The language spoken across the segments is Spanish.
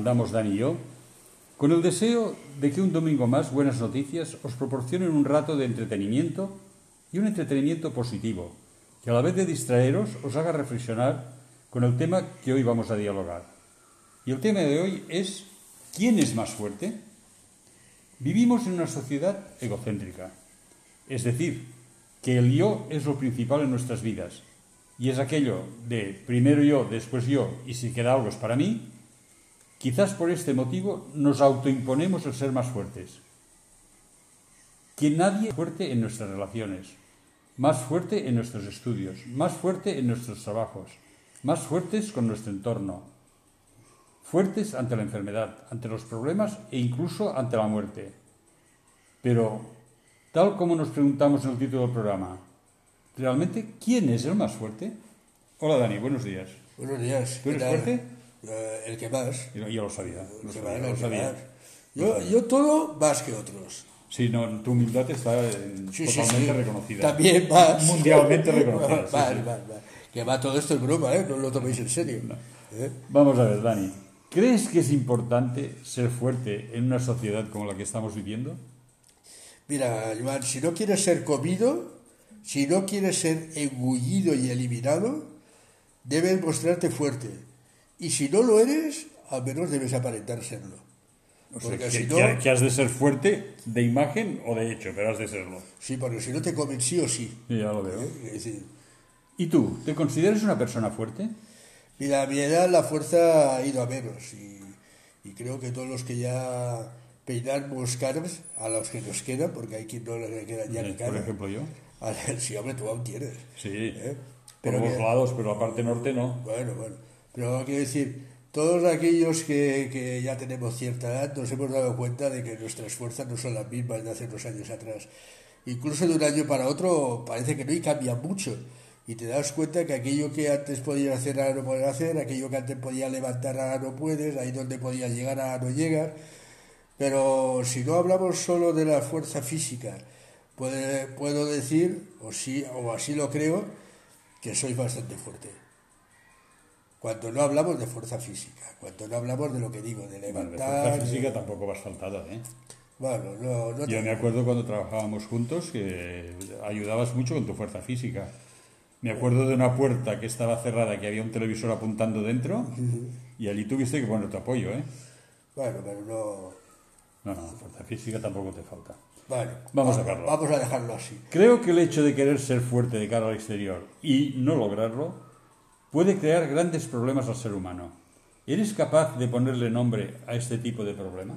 mandamos Dani y yo, con el deseo de que un domingo más Buenas Noticias os proporcionen un rato de entretenimiento y un entretenimiento positivo, que a la vez de distraeros os haga reflexionar con el tema que hoy vamos a dialogar. Y el tema de hoy es ¿quién es más fuerte? Vivimos en una sociedad egocéntrica, es decir, que el yo es lo principal en nuestras vidas y es aquello de primero yo, después yo y si queda algo es para mí, quizás por este motivo nos autoimponemos el ser más fuertes. Que nadie fuerte en nuestras relaciones, más fuerte en nuestros estudios, más fuerte en nuestros trabajos, más fuertes con nuestro entorno, fuertes ante la enfermedad, ante los problemas e incluso ante la muerte. Pero, tal como nos preguntamos en el título del programa, realmente, ¿quién es el más fuerte? Hola Dani, buenos días. Buenos días. ¿Tú eres fuerte? Eh, el que más. Yo, yo lo sabía. Lo más, lo. Yo, yo todo más que otros. Sí, no, tu humildad está Sí, sí, totalmente sí. reconocida. También más. Mundialmente reconocida. Que va todo esto es broma, ¿eh? No lo toméis en serio. ¿Eh? Vamos a ver, Dani. ¿Crees que es importante ser fuerte en una sociedad como la que estamos viviendo? Mira, Joan, si no quieres ser comido, si no quieres ser engullido y eliminado, debes mostrarte fuerte. Y si no lo eres, al menos debes aparentar serlo. O sea, Porque que, si no, que- has de ser fuerte de imagen o de hecho, pero has de serlo. sí, porque si no te comen sí o sí. Sí, ya lo veo. ¿eh? ¿Y tú? ¿Te consideras una persona fuerte? Mira, a mi edad la fuerza ha ido a menos y, y creo que todos los que ya peinamos caras, a los que nos quedan, porque hay quien no le quedan ya ni Por caras. ejemplo, yo. A ver, sí, hombre, tú aún tienes. Sí. ¿eh? Por Pero los que- lados, pero la parte norte no. Bueno, bueno. Pero quiero decir, todos aquellos que, que ya tenemos cierta edad nos hemos dado cuenta de que nuestras fuerzas no son las mismas de hace unos años atrás. Incluso de un año para otro parece que no y cambia mucho. Y te das cuenta que aquello que antes podías hacer ahora no puedes hacer, aquello que antes podías levantar ahora no puedes, ahí donde podías llegar ahora no llegas. Pero si no hablamos solo de la fuerza física, puede- puedo decir, o, sí, o así lo creo, que soy bastante fuerte. Cuando no hablamos de fuerza física, cuando no hablamos de lo que digo, de Vale, de levantar. fuerza física tampoco vas faltada, ¿eh? Bueno, no, no Yo te- me acuerdo cuando trabajábamos juntos que ayudabas mucho con tu fuerza física. Me acuerdo de una puerta que estaba cerrada, que había un televisor apuntando dentro, y allí tuviste que poner tu apoyo, ¿eh? Bueno, pero no. No, no, fuerza física tampoco te falta. Bueno, Vamos a va- dejarlo. Vamos a dejarlo así. Creo que el hecho de querer ser fuerte de cara al exterior y no lograrlo puede crear grandes problemas al ser humano. ¿Eres capaz de ponerle nombre a este tipo de problema?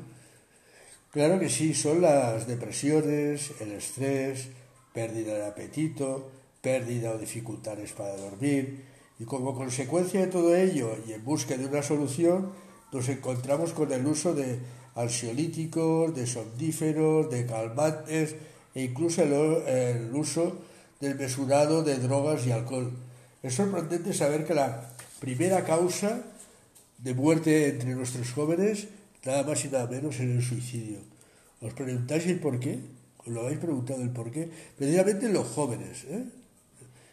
Claro que sí, son las depresiones, el estrés, pérdida de apetito, pérdida o dificultades para dormir. Y como consecuencia de todo ello y en busca de una solución, nos encontramos con el uso de ansiolíticos, de somníferos, de calmantes e incluso el, el uso del mesurado de drogas y alcohol. Es sorprendente saber que la primera causa de muerte entre nuestros jóvenes, nada más y nada menos es el suicidio. ¿Os preguntáis el por qué? ¿Os lo habéis preguntado el por qué? Precisamente los jóvenes, ¿eh?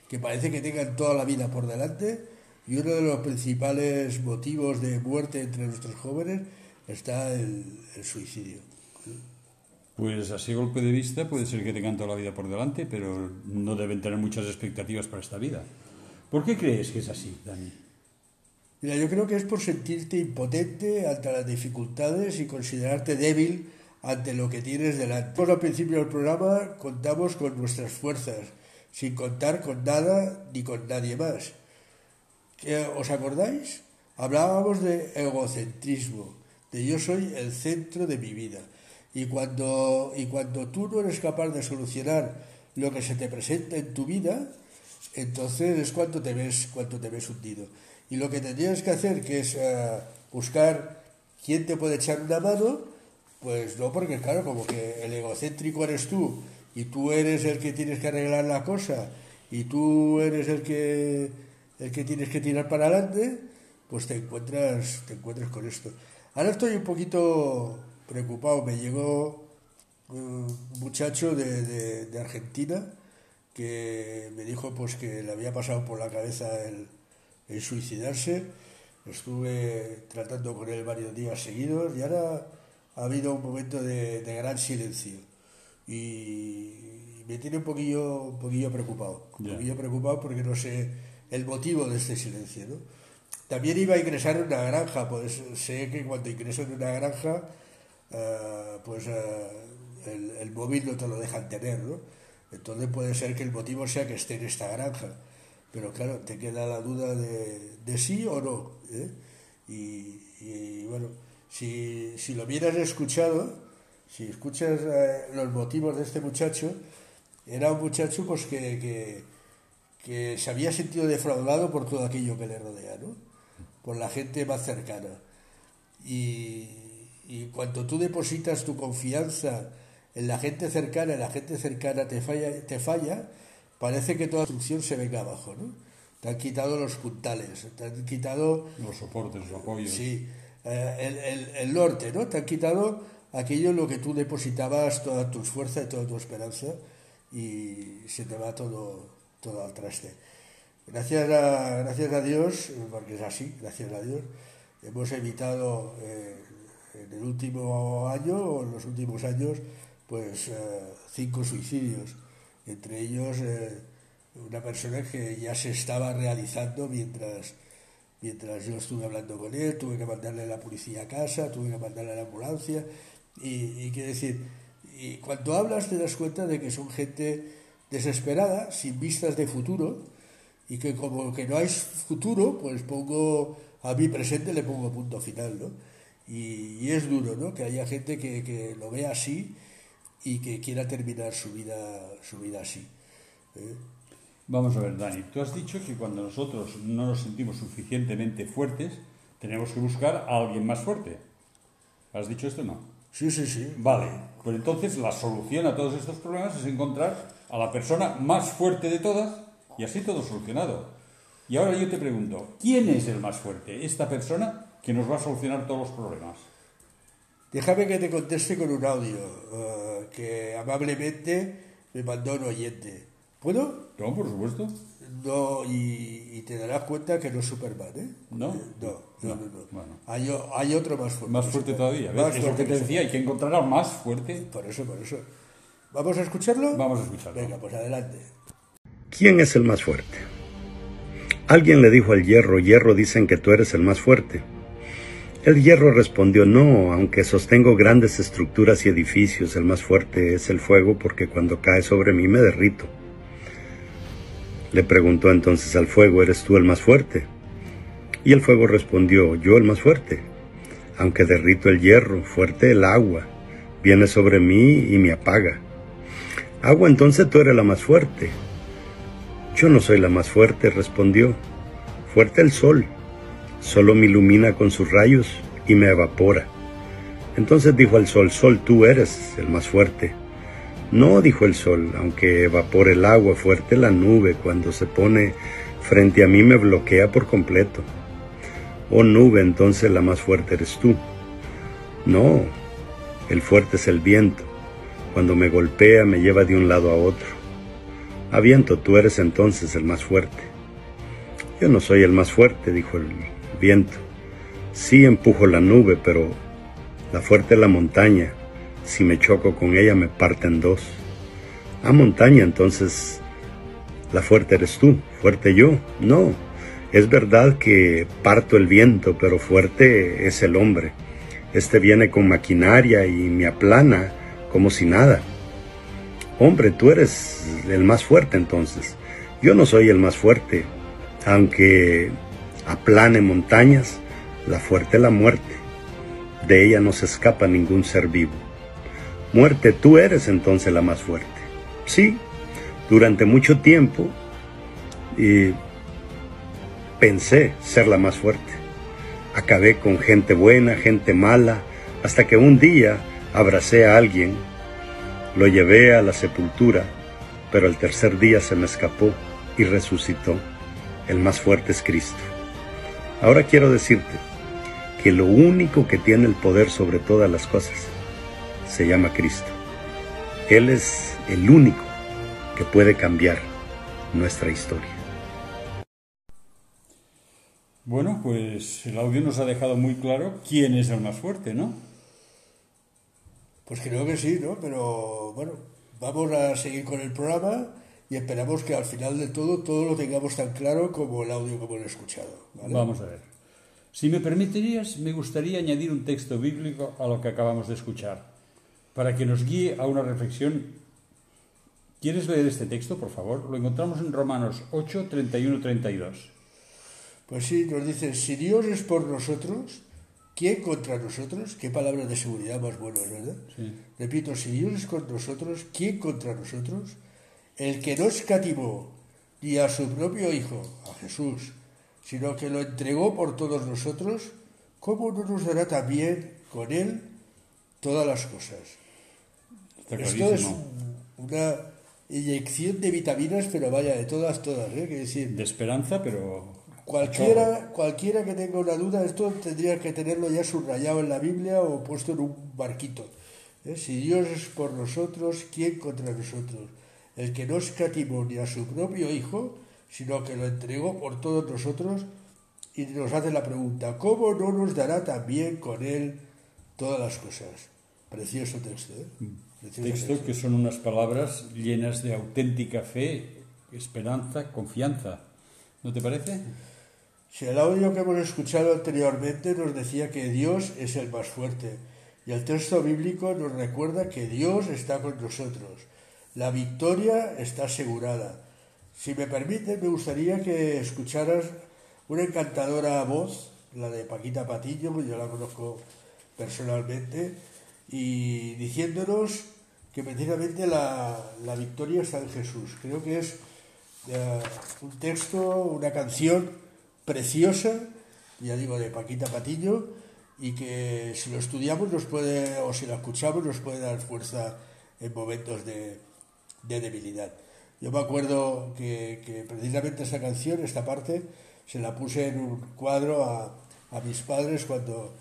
que parece que tengan toda la vida por delante y uno de los principales motivos de muerte entre nuestros jóvenes está el, suicidio. Pues así golpe de vista puede ser que tengan toda la vida por delante, pero no deben tener muchas expectativas para esta vida. ¿Por qué crees que es así, Dani? Mira, yo creo que es por sentirte impotente ante las dificultades y considerarte débil ante lo que tienes delante. Pues al principio del programa contamos con nuestras fuerzas, sin contar con nada ni con nadie más. ¿Qué- ¿Os acordáis? Hablábamos de egocentrismo, de yo soy el centro de mi vida. Y cuando, y cuando tú no eres capaz de solucionar lo que se te presenta en tu vida, entonces es cuando te ves, cuando te ves hundido. Y lo que tendrías que hacer, que es eh, buscar quién te puede echar una mano, pues no, porque claro, como que el egocéntrico eres tú y tú eres el que tienes que arreglar la cosa y tú eres el que el que tienes que tirar para adelante, pues te encuentras te encuentras con esto. Ahora estoy un poquito preocupado. Me llegó eh, un muchacho de- de Argentina que me dijo pues que le había pasado por la cabeza el, el suicidarse Estuve tratando con él varios días seguidos y ahora ha habido un momento de, gran silencio. Y me tiene un poquillo, un poquillo preocupado. Un poquillo preocupado porque no sé el motivo de este silencio. ¿no? También iba a ingresar en una granja, pues sé que cuando ingreso en una granja, eh, pues eh, el, móvil no te lo dejan tener, ¿no? Entonces puede ser que el motivo sea que esté en esta granja, pero claro, te queda la duda de, sí o no. ¿eh? Y, bueno, si, lo hubieras escuchado, si escuchas los motivos de este muchacho, era un muchacho pues que, que se había sentido defraudado por todo aquello que le rodea, ¿no? por la gente más cercana. Y, y cuando tú depositas tu confianza la gente cercana, la gente cercana te falla, te falla, parece que toda la instrucción se venga abajo, ¿no? Te han quitado los puntales, te han quitado... Los soportes, los apoyos. Sí, eh, el, el, el, norte, ¿no? Te han quitado aquello en lo que tú depositabas todas tus fuerzas y toda tu esperanza y se te va todo, todo al traste. Gracias a, gracias a Dios, porque es así, gracias a Dios, hemos evitado eh, en el último año o en los últimos años pues eh, cinco suicidios, entre ellos eh, una persona que ya se estaba realizando mientras, mientras yo estuve hablando con él, tuve que mandarle a la policía a casa, tuve que mandarle a la ambulancia y, y decir, y cuando hablas te das cuenta de que son gente desesperada, sin vistas de futuro, y que como que no hay futuro, pues pongo a mi presente le pongo punto final, ¿no? Y, es duro, ¿no? Que haya gente que, lo vea así y que quiera terminar su vida, su vida así. ¿eh? Vamos a ver, Dani, tú has dicho que cuando nosotros no nos sentimos suficientemente fuertes, tenemos que buscar a alguien más fuerte. ¿Has dicho esto o no? Sí, sí, sí. Vale, pues entonces la solución a todos estos problemas es encontrar a la persona más fuerte de todas y así todo solucionado. Y ahora yo te pregunto, ¿quién es el más fuerte? ¿Esta persona que nos va a solucionar todos los problemas? Déjame que te conteste con un audio eh, que amablemente me mandó un oyente. ¿Puedo? No, por supuesto. No, y, te darás cuenta que no es Superman, ¿eh? ¿No? no, no, no. Hay, hay, otro más fuerte. Más fuerte todavía. ¿ves? es lo que te decía, hay que encontrar al más fuerte. Por eso, por eso. ¿Vamos a escucharlo? Vamos a escucharlo. Venga, pues adelante. ¿Quién es el más fuerte? Alguien le dijo al hierro, hierro dicen que tú eres el más fuerte. El hierro respondió, no, aunque sostengo grandes estructuras y edificios, el más fuerte es el fuego porque cuando cae sobre mí me derrito. Le preguntó entonces al fuego, ¿eres tú el más fuerte? Y el fuego respondió, yo el más fuerte. Aunque derrito el hierro, fuerte el agua, viene sobre mí y me apaga. Agua, entonces tú eres la más fuerte. Yo no soy la más fuerte, respondió. Fuerte el sol, solo me ilumina con sus rayos y me evapora. Entonces dijo el sol, Sol, tú eres el más fuerte. No, dijo el sol, aunque evapore el agua fuerte, la nube cuando se pone frente a mí me bloquea por completo. Oh nube, entonces la más fuerte eres tú. No, el fuerte es el viento. Cuando me golpea me lleva de un lado a otro. A viento, tú eres entonces el más fuerte. Yo no soy el más fuerte, dijo el viento. Sí empujo la nube, pero la fuerte es la montaña. Si me choco con ella me parte en dos. Ah, montaña, entonces la fuerte eres tú, fuerte yo. No, es verdad que parto el viento, pero fuerte es el hombre. Este viene con maquinaria y me aplana como si nada. Hombre, tú eres el más fuerte entonces. Yo no soy el más fuerte, aunque aplane montañas, la fuerte la muerte. De ella no se escapa ningún ser vivo. Muerte, tú eres entonces la más fuerte. Sí, durante mucho tiempo y pensé ser la más fuerte. Acabé con gente buena, gente mala, hasta que un día abracé a alguien lo llevé a la sepultura, pero el tercer día se me escapó y resucitó. El más fuerte es Cristo. Ahora quiero decirte que lo único que tiene el poder sobre todas las cosas se llama Cristo. Él es el único que puede cambiar nuestra historia. Bueno, pues el audio nos ha dejado muy claro quién es el más fuerte, ¿no? Pues creo que sí, ¿no? Pero bueno, vamos a seguir con el programa y esperamos que al final de todo todo lo tengamos tan claro como el audio que hemos escuchado. ¿vale? Vamos a ver. Si me permitirías, me gustaría añadir un texto bíblico a lo que acabamos de escuchar, para que nos guíe a una reflexión. ¿Quieres leer este texto, por favor? Lo encontramos en Romanos 8, 31, 32. Pues sí, nos dicen, si Dios es por nosotros, ¿quién contra nosotros? Qué palabra de seguridad más buena, ¿verdad? Sí. Repito, si Dios es con nosotros, ¿quién contra nosotros? El que no escatimó ni a su propio Hijo, a Jesús, sino que lo entregó por todos nosotros, ¿cómo no nos dará también con Él todas las cosas? Esto es una inyección de vitaminas, pero vaya, de todas, todas, ¿eh? Quiero decir, De esperanza, pero... Cualquiera, cualquiera que tenga una duda, esto tendría que tenerlo ya subrayado en la Biblia o puesto en un barquito. ¿Eh? Si Dios es por nosotros, ¿quién contra nosotros? El que no escatimó ni a su propio Hijo, sino que lo entregó por todos nosotros y nos hace la pregunta, ¿cómo no nos dará también con Él todas las cosas? Precioso texto, ¿eh? Precioso Texto que son unas palabras llenas de auténtica fe, esperanza, confianza. ¿No te parece? Si el audio que hemos escuchado anteriormente nos decía que Dios es el más fuerte y el texto bíblico nos recuerda que Dios está con nosotros. La victoria está asegurada. Si me permite, me gustaría que escucharas una encantadora voz, la de Paquita Patillo, que yo la conozco personalmente, y diciéndonos que precisamente la, la victoria está en Jesús. Creo que es eh, un texto, una canción preciosa, ya digo, de Paquita Patillo, y que si lo estudiamos nos puede, o si lo escuchamos, nos puede dar fuerza en momentos de, de debilidad. Yo me acuerdo que, que precisamente esta canción, esta parte, se la puse en un cuadro a, a mis padres cuando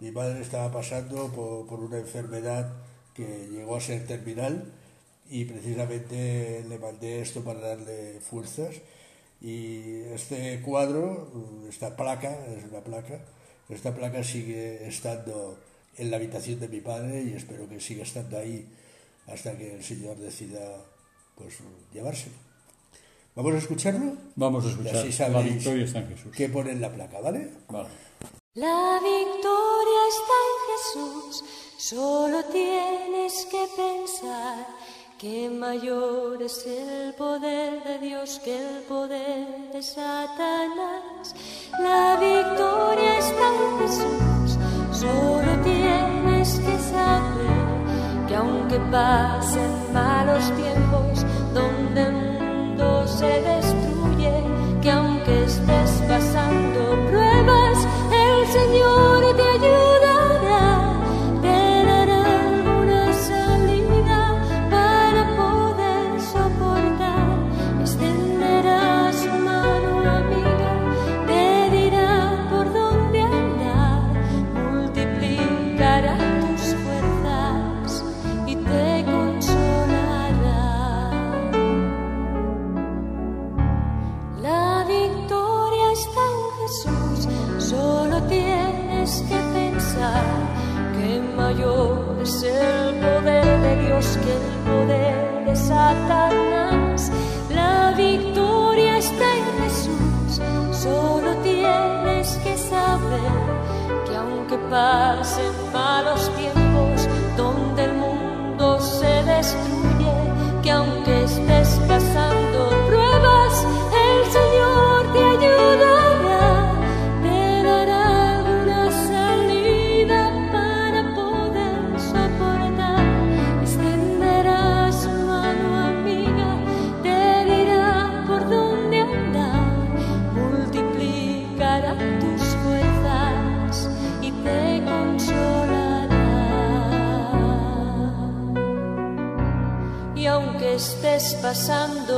mi madre estaba pasando por, por una enfermedad que llegó a ser terminal y precisamente le mandé esto para darle fuerzas y este cuadro, esta placa, es una placa, esta placa sigue estando en la habitación de mi padre y espero que siga estando ahí hasta que el Señor decida pues llevárselo. ¿Vamos a escucharlo? Vamos a Y escuchar. así La victoria está en Jesús. qué pone en la placa, ¿vale? Vale. La victoria está en Jesús, solo tienes que pensar que mayor es el poder de Dios que el poder de Satanás. La victoria está en Jesús, solo aunque pasen malos tiempos donde el mundo se destruye, que aunque estés pasando pruebas, el Señor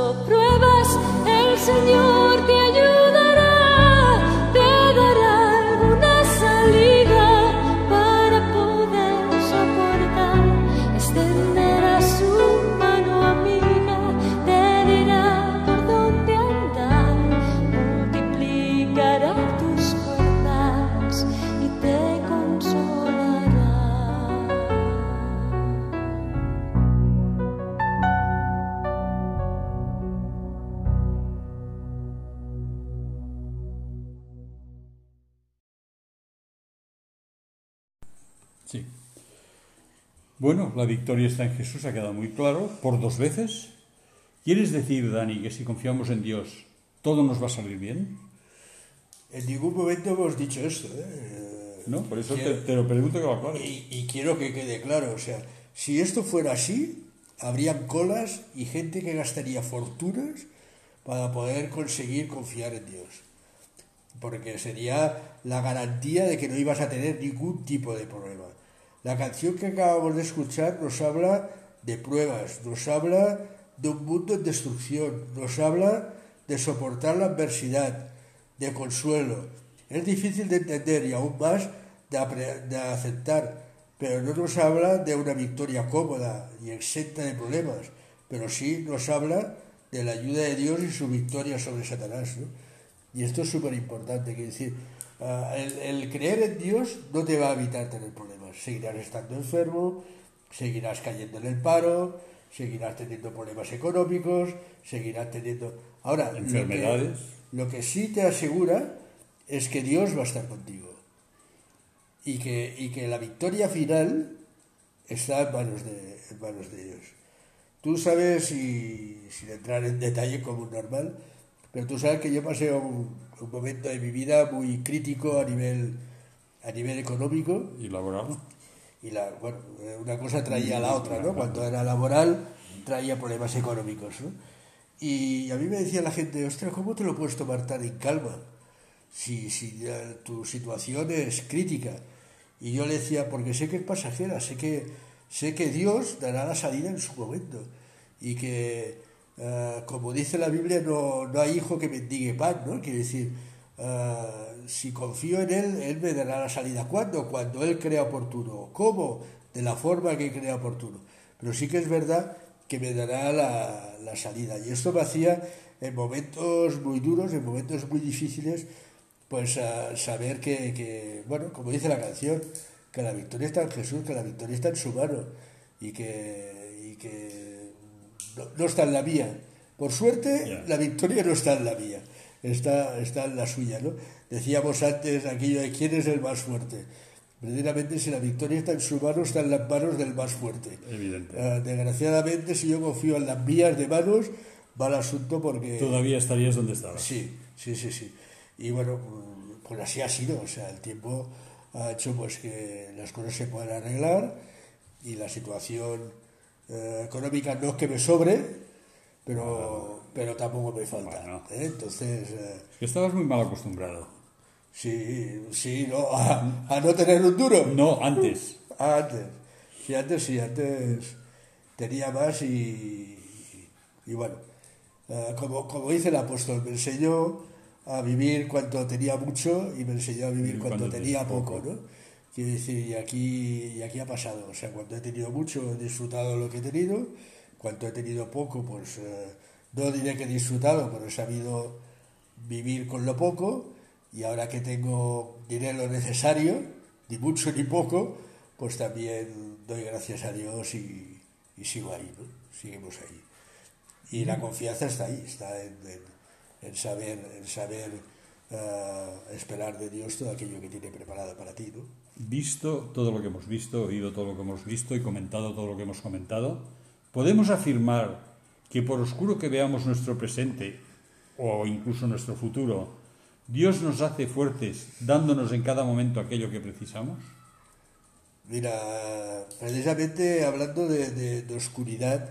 pasando Bueno, la victoria está en Jesús, ha quedado muy claro, por dos veces. ¿Quieres decir, Dani, que si confiamos en Dios, todo nos va a salir bien? En ningún momento hemos dicho esto. ¿eh? No, por eso te, Quiero- te lo pregunto que va claro. Y, y quiero que quede claro, o sea, si esto fuera así, habrían colas y gente que gastaría fortunas para poder conseguir confiar en Dios. Porque sería la garantía de que no ibas a tener ningún tipo de problema. La canción que acabamos de escuchar nos habla de pruebas, nos habla de un mundo en destrucción, nos habla de soportar la adversidad, de consuelo. Es difícil de entender y aún más de, aceptar, pero no nos habla de una victoria cómoda y exenta de problemas, pero sí nos habla de la ayuda de Dios y su victoria sobre Satanás. ¿no? Y esto es súper importante, que decir, ah, el creer en Dios no te va a evitar tener problemas. Seguirás estando enfermo, seguirás cayendo en el paro, seguirás teniendo problemas económicos, seguirás teniendo... Ahora, lo que- Enfermedades. lo que sí te asegura es que Dios va a estar contigo y que, y que la victoria final está en manos de, en manos de Dios. Tú sabes, y sin entrar en detalle como un normal, pero tú sabes que yo pasé un, un momento de mi vida muy crítico a nivel, a nivel económico Y laboral. y la, bueno, una cosa traía a la otra, ¿no? Cuando era laboral traía problemas económicos, ¿no? Y a mí me decía la gente, ostras, ¿cómo te lo puedes tomar tan en calma? Si, si tu situación es crítica. Y yo le decía, porque sé que es pasajera, sé que, sé que Dios dará la salida en su momento. Y que, eh, como dice la Biblia, no, no hay hijo que mendigue pan, ¿no? Quiere decir, eh, si confío en Él, Él me dará la salida. ¿Cuándo? Cuando Él crea oportuno. ¿Cómo? De la forma que crea oportuno. Pero sí que es verdad que me dará la, la salida. Y esto me hacía en momentos muy duros, en momentos muy difíciles, pues a saber que, que, bueno, como dice la canción, que la victoria está en Jesús, que la victoria está en su mano y que, y que no, no está en la mía. Por suerte, la victoria no está en la mía, está, está en la suya. ¿no? Decíamos antes aquello de quién es el más fuerte. Verdaderamente, si la victoria está en su mano, está en las manos del más fuerte. Evidente. Eh, desgraciadamente, si yo confío en las mías de manos, va el asunto porque... Todavía estarías donde estabas. Sí, sí, sí, sí. Y bueno, pues así ha sido. O sea, el tiempo ha hecho pues que las cosas se puedan arreglar y la situación eh, económica no es que me sobre, pero, pero tampoco me falta. Bueno. ¿eh? Entonces, eh, estabas muy mal acostumbrado. sí, sí, no, a, a no tener un duro. No, antes. Ah, antes. Sí, antes sí, antes tenía más y, y bueno, eh, como, como dice el apóstol, me enseñó a vivir cuando tenía mucho y me enseñó a vivir cuando, cuando tenía tenía poco, poco. ¿no? Quiero decir, y aquí, y aquí ha pasado, o sea, cuando he tenido mucho he disfrutado lo que he tenido, cuando he tenido poco, pues eh, no diré que he disfrutado, pero he sabido vivir con lo poco y ahora que tengo diré lo necesario, ni mucho ni poco, pues también doy gracias a Dios y, y sigo ahí, ¿no? Seguimos ahí. Y la confianza está ahí, está en, en- en saber, en saber eh, esperar de Dios todo aquello que tiene preparado para ti, ¿no? Visto todo lo que hemos visto, oído todo lo que hemos visto y comentado todo lo que hemos comentado, podemos afirmar que por oscuro que veamos nuestro presente o incluso nuestro futuro, Dios nos hace fuertes dándonos en cada momento aquello que precisamos. Mira, precisamente hablando de, de- de oscuridad,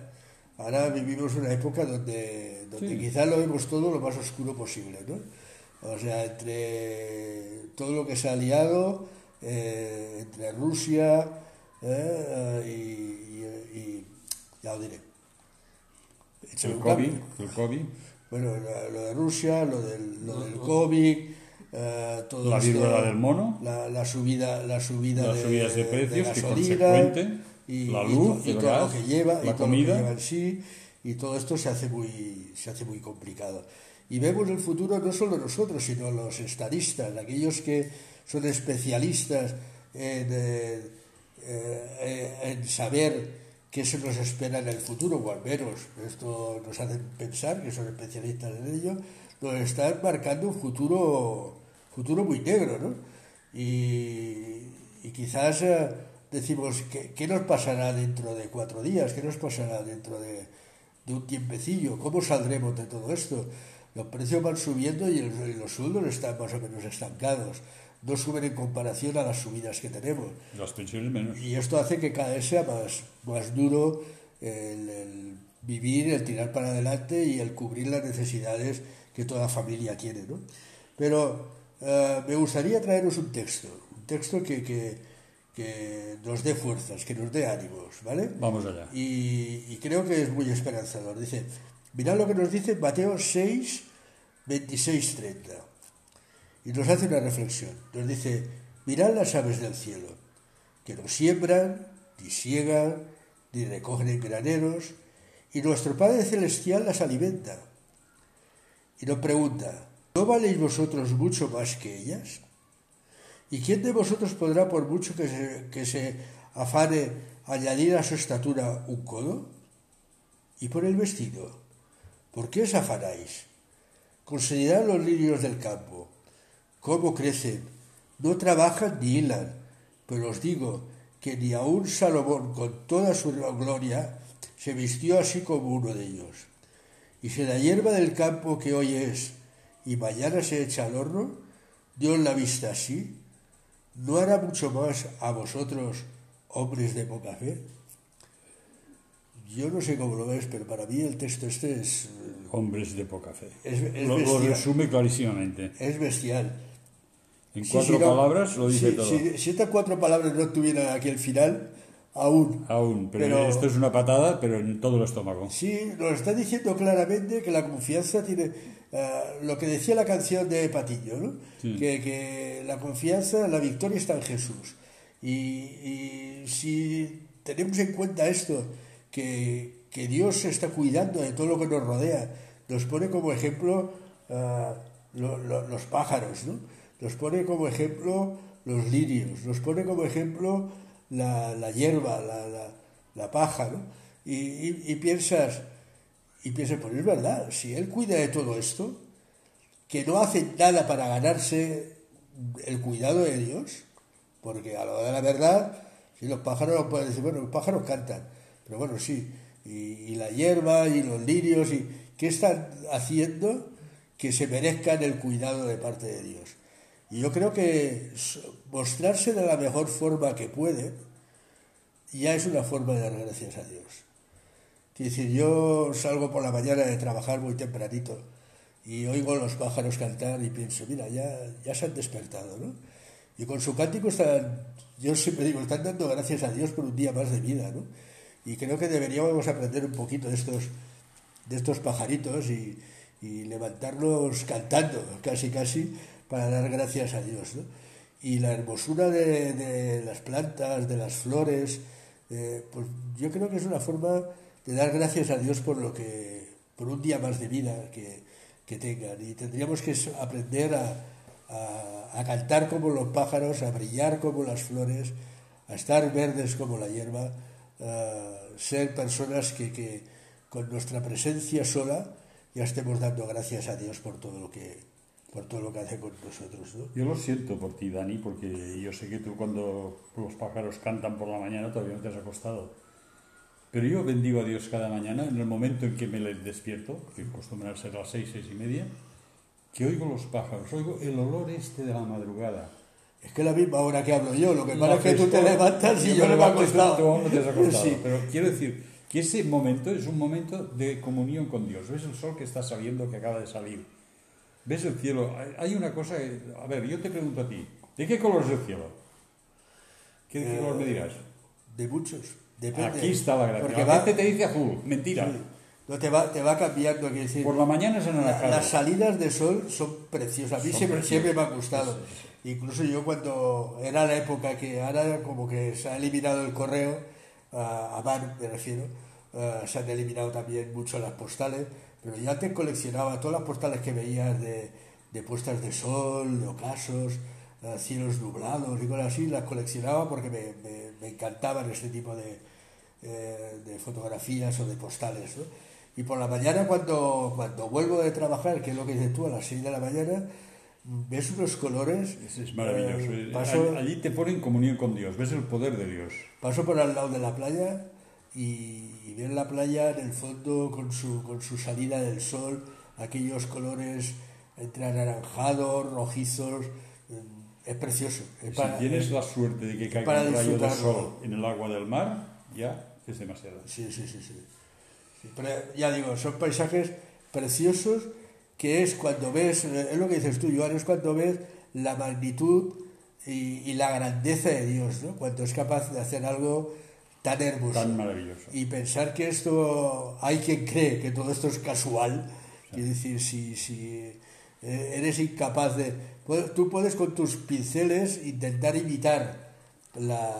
ahora vivimos una época donde, donde Sí. quizás lo vemos todo lo más oscuro posible, ¿no? O sea, entre todo lo que se ha liado, eh, entre Rusia eh, y- ya lo diré. El COVID, el COVID, Bueno, la- lo de Rusia, lo del, lo del COVID, eh, todo La esto, viruela del mono. la, la subida, la subida Las de, subidas de precios, que gasolina, consecuente, y, la y luz, to- y el todo gas, lo que lleva, y la todo comida. lo que lleva en sí, y todo esto se hace muy, se hace muy complicado. Y vemos el futuro no solo nosotros, sino los estadistas, aquellos que son especialistas en, eh, eh, en saber qué se nos espera en el futuro, o al menos esto nos hace pensar que son especialistas en ello, nos están marcando un futuro, futuro muy negro, ¿no? Y, y quizás eh, decimos, ¿qué, ¿qué, nos pasará dentro de cuatro días? ¿Qué nos pasará dentro de, de un tiempecillo? ¿Cómo saldremos de todo esto? Los precios van subiendo y, el, y los sueldos están más o menos estancados. No suben en comparación a las subidas que tenemos. Las pensiones menos. Y esto hace que cada vez sea más, más duro el, el vivir, el tirar para adelante y el cubrir las necesidades que toda familia tiene. ¿no? Pero uh, me gustaría traeros un texto, un texto que, que, que, nos dé fuerzas, que nos dé ánimos, ¿vale? Vamos allá. Y, y, creo que es muy esperanzador. Dice, mirad lo que nos dice Mateo 6, 26, 30. Y nos hace una reflexión. Nos dice, mirad las aves del cielo, que no siembran, ni siegan, ni recogen en graneros, y nuestro Padre Celestial las alimenta. Y nos pregunta, ¿no valéis vosotros mucho más que ellas? ¿Y quién de vosotros podrá, por mucho que se, que se afane, añadir a su estatura un codo? ¿Y por el vestido? ¿Por qué os afanáis? Considerad los lirios del campo, cómo crecen, no trabajan ni hilan, pero os digo que ni aun Salomón con toda su gloria se vistió así como uno de ellos. Y si la hierba del campo que hoy es y mañana se echa al horno, Dios la vista así, ¿no hará mucho más a vosotros, hombres de poca fe? Yo no sé cómo lo ves, pero para mí el texto este es... Hombres de poca fe. Es, es lo, lo, resume clarísimamente. Es bestial. En cuatro sí, si no, palabras lo dice todo. Si, estas cuatro palabras no tuvieran aquí el final, aún. Aún, pero, pero, esto es una patada, pero en todo el estómago. Sí, nos está diciendo claramente que la confianza tiene uh, lo que decía la canción de Patillo, ¿no? Que, que, la confianza, la victoria está en Jesús. Y, y si tenemos en cuenta esto, que, que, Dios se está cuidando de todo lo que nos rodea, nos pone como ejemplo uh, lo, lo, los pájaros, ¿no? Nos pone como ejemplo los lirios, nos pone como ejemplo la, la hierba, la, la, la, paja, ¿no? Y, y, piensas, y piensas, pues es verdad, si él cuida de todo esto, que no hace nada para ganarse el cuidado de Dios, porque a lo de la verdad, si los pájaros pueden decir, bueno, los pájaros cantan, pero bueno, sí, y, y la hierba y los lirios, y ¿qué están haciendo que se merezcan el cuidado de parte de Dios? Y yo creo que mostrarse de la mejor forma que puede ya es una forma de dar gracias a Dios. Es decir, yo salgo por la mañana de trabajar muy tempranito y oigo los pájaros cantar y pienso, mira, ya, ya se han despertado, ¿no? Y con su cántico están, yo siempre digo, están dando gracias a Dios por un día más de vida, ¿no? Y creo que deberíamos aprender un poquito de estos, de estos pajaritos y, y levantarnos cantando, casi, casi, para dar gracias a Dios. ¿no? Y la hermosura de, de, las plantas, de las flores, eh, pues yo creo que es una forma de dar gracias a Dios por lo que, por un día más de vida que, que tengan. Y tendríamos que aprender a, a, a, cantar como los pájaros, a brillar como las flores, a estar verdes como la hierba, a ser personas que, que con nuestra presencia sola ya estemos dando gracias a Dios por todo lo que por todo lo que hace con nosotros. ¿no? Yo lo siento por ti, Dani, porque yo sé que tú cuando los pájaros cantan por la mañana todavía no te has acostado. Pero yo bendigo a Dios cada mañana en el momento en que me despierto, que acostumbran a ser las seis, seis y media, que oigo los pájaros, oigo el olor este de la madrugada. Es que la misma hora que hablo yo, lo que pasa es que tú te levantas y yo, me he acostado. Tú no te has acostado. Sí. Pero quiero decir que ese momento es un momento de comunión con Dios. ¿Ves el sol que está saliendo, que acaba de salir? Ves el cielo. Hay una cosa, a ver, yo te pregunto a ti, ¿de qué color es el cielo? ¿Qué eh, color me dirás? De muchos. Depende. Aquí está la gracia. Porque va, te dice azul, mentira. Sí. No, te va, te va cambiando. Decir, Por la mañana es anaranjado. La, las salidas de sol son preciosas. A mí siempre, siempre, me ha gustado. Sí, sí, Incluso yo cuando era la época que ahora como que se ha eliminado el correo, uh, a mano me refiero, uh, se han eliminado también mucho las postales, pero ya te coleccionaba todas las postales que veías de, de puestas de sol, de ocasos, uh, cielos nublados y cosas así, las coleccionaba porque me, me, me encantaban este tipo de, eh, de, fotografías o de postales. ¿no? Y por la mañana cuando, cuando vuelvo de trabajar, que es lo que dices tú, a las 6 de la mañana, ves unos colores. Es, maravilloso. eh, Eh, paso, Allí te pone en comunión con Dios, ves el poder de Dios. paso por al lado de la playa y, y ver la playa en el fondo con su, con su salida del sol, aquellos colores entre anaranjados, rojizos. mm, Es precioso. Es Si tienes es- la suerte de que caiga un rayo de sol en el agua del mar, ya es demasiado. Sí, sí, sí, sí. Sí, Pero ya digo, son paisajes preciosos que es cuando ves, es lo que dices tú, Joan, es cuando ves la magnitud y, y la grandeza de Dios, ¿no? Cuando es capaz de hacer algo tan hermoso. Tan maravilloso. Y pensar que esto, hay quien cree que todo esto es casual, quiere decir, si, si eh, eres incapaz de... Tú puedes con tus pinceles intentar imitar la,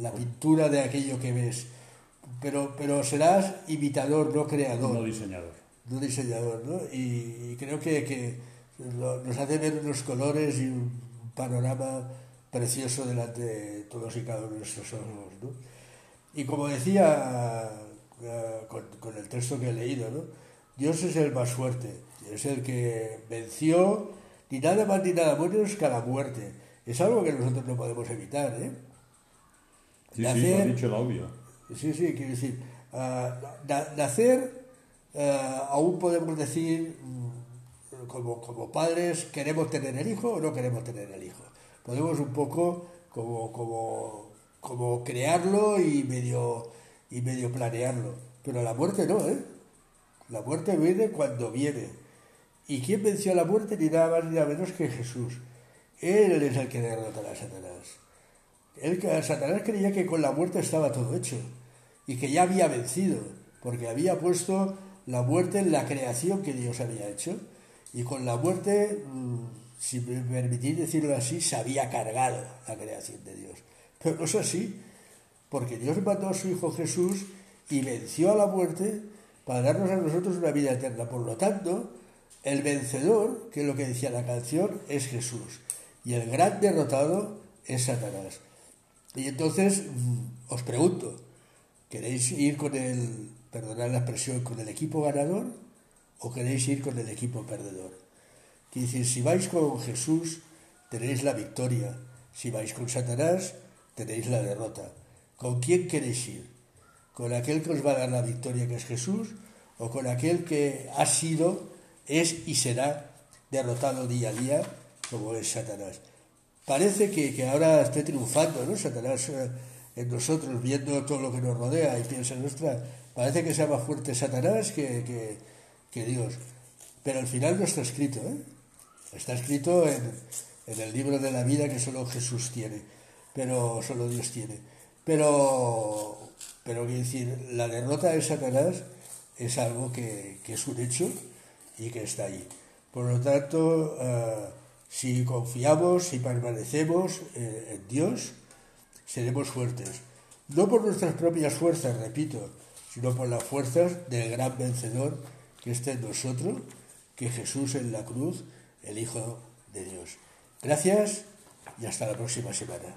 la pintura de aquello que ves, pero, pero serás imitador, no creador No diseñador. un diseñador, ¿no? Y, y creo que, que lo- nos hace ver unos colores y un panorama precioso delante de todos y cada uno de nuestros ojos, ¿no? Y como decía eh, con, con el texto que he leído, ¿no? Dios es el más fuerte, es el que venció ni nada más ni nada menos que a la muerte. Es algo que nosotros no podemos evitar, ¿eh? Sí, sí, Nacer- lo has dicho el obvio. Sí, sí, quiero decir, ah, na- nacer, ah, aún podemos decir, mm, como, como padres, queremos tener el hijo o no queremos tener el hijo. Podemos un poco como, como, como crearlo y medio, y medio planearlo. Pero la muerte no, ¿eh? La muerte viene cuando viene. ¿Y quién venció la muerte? Ni nada más ni nada menos que Jesús. Él es el que derrotará a Satanás. Él, Satanás creía que con la muerte estaba todo hecho y que ya había vencido, porque había puesto la muerte en la creación que Dios había hecho y con la muerte, mm, si me permitís decirlo así, se había cargado la creación de Dios. Pero no es así, porque Dios mandó a su Hijo Jesús y venció a la muerte para darnos a nosotros una vida eterna. Por lo tanto, el vencedor, que es lo que decía la canción, es Jesús. Y el gran derrotado es Satanás. Y entonces mm, os pregunto, ¿queréis ir con el, perdonad la expresión, con el equipo ganador o queréis ir con el equipo perdedor? Quiere decir, si vais con Jesús, tenéis la victoria. Si vais con Satanás, tenéis la derrota. ¿Con quién queréis ir? ¿Con aquel que os va a dar la victoria, que es Jesús? ¿O con aquel que ha sido, es y será derrotado día a día, como es Satanás? Parece que, que ahora esté triunfando, ¿no? Satanás eh, en nosotros, viendo todo lo que nos rodea y piensa, nuestra, parece que sea más fuerte Satanás que, que, que Dios. Pero al final no está escrito, ¿eh? Está escrito en, en el libro de la vida que solo Jesús tiene, pero solo Dios tiene. Pero, pero quiero decir, la derrota de Satanás es algo que, que es un hecho y que está ahí. Por lo tanto, eh, si confiamos, si permanecemos eh, en Dios, seremos fuertes. No por nuestras propias fuerzas, repito, sino por las fuerzas del gran vencedor que está en nosotros, que Jesús en la cruz, el Hijo de Dios. Gracias y hasta la próxima semana.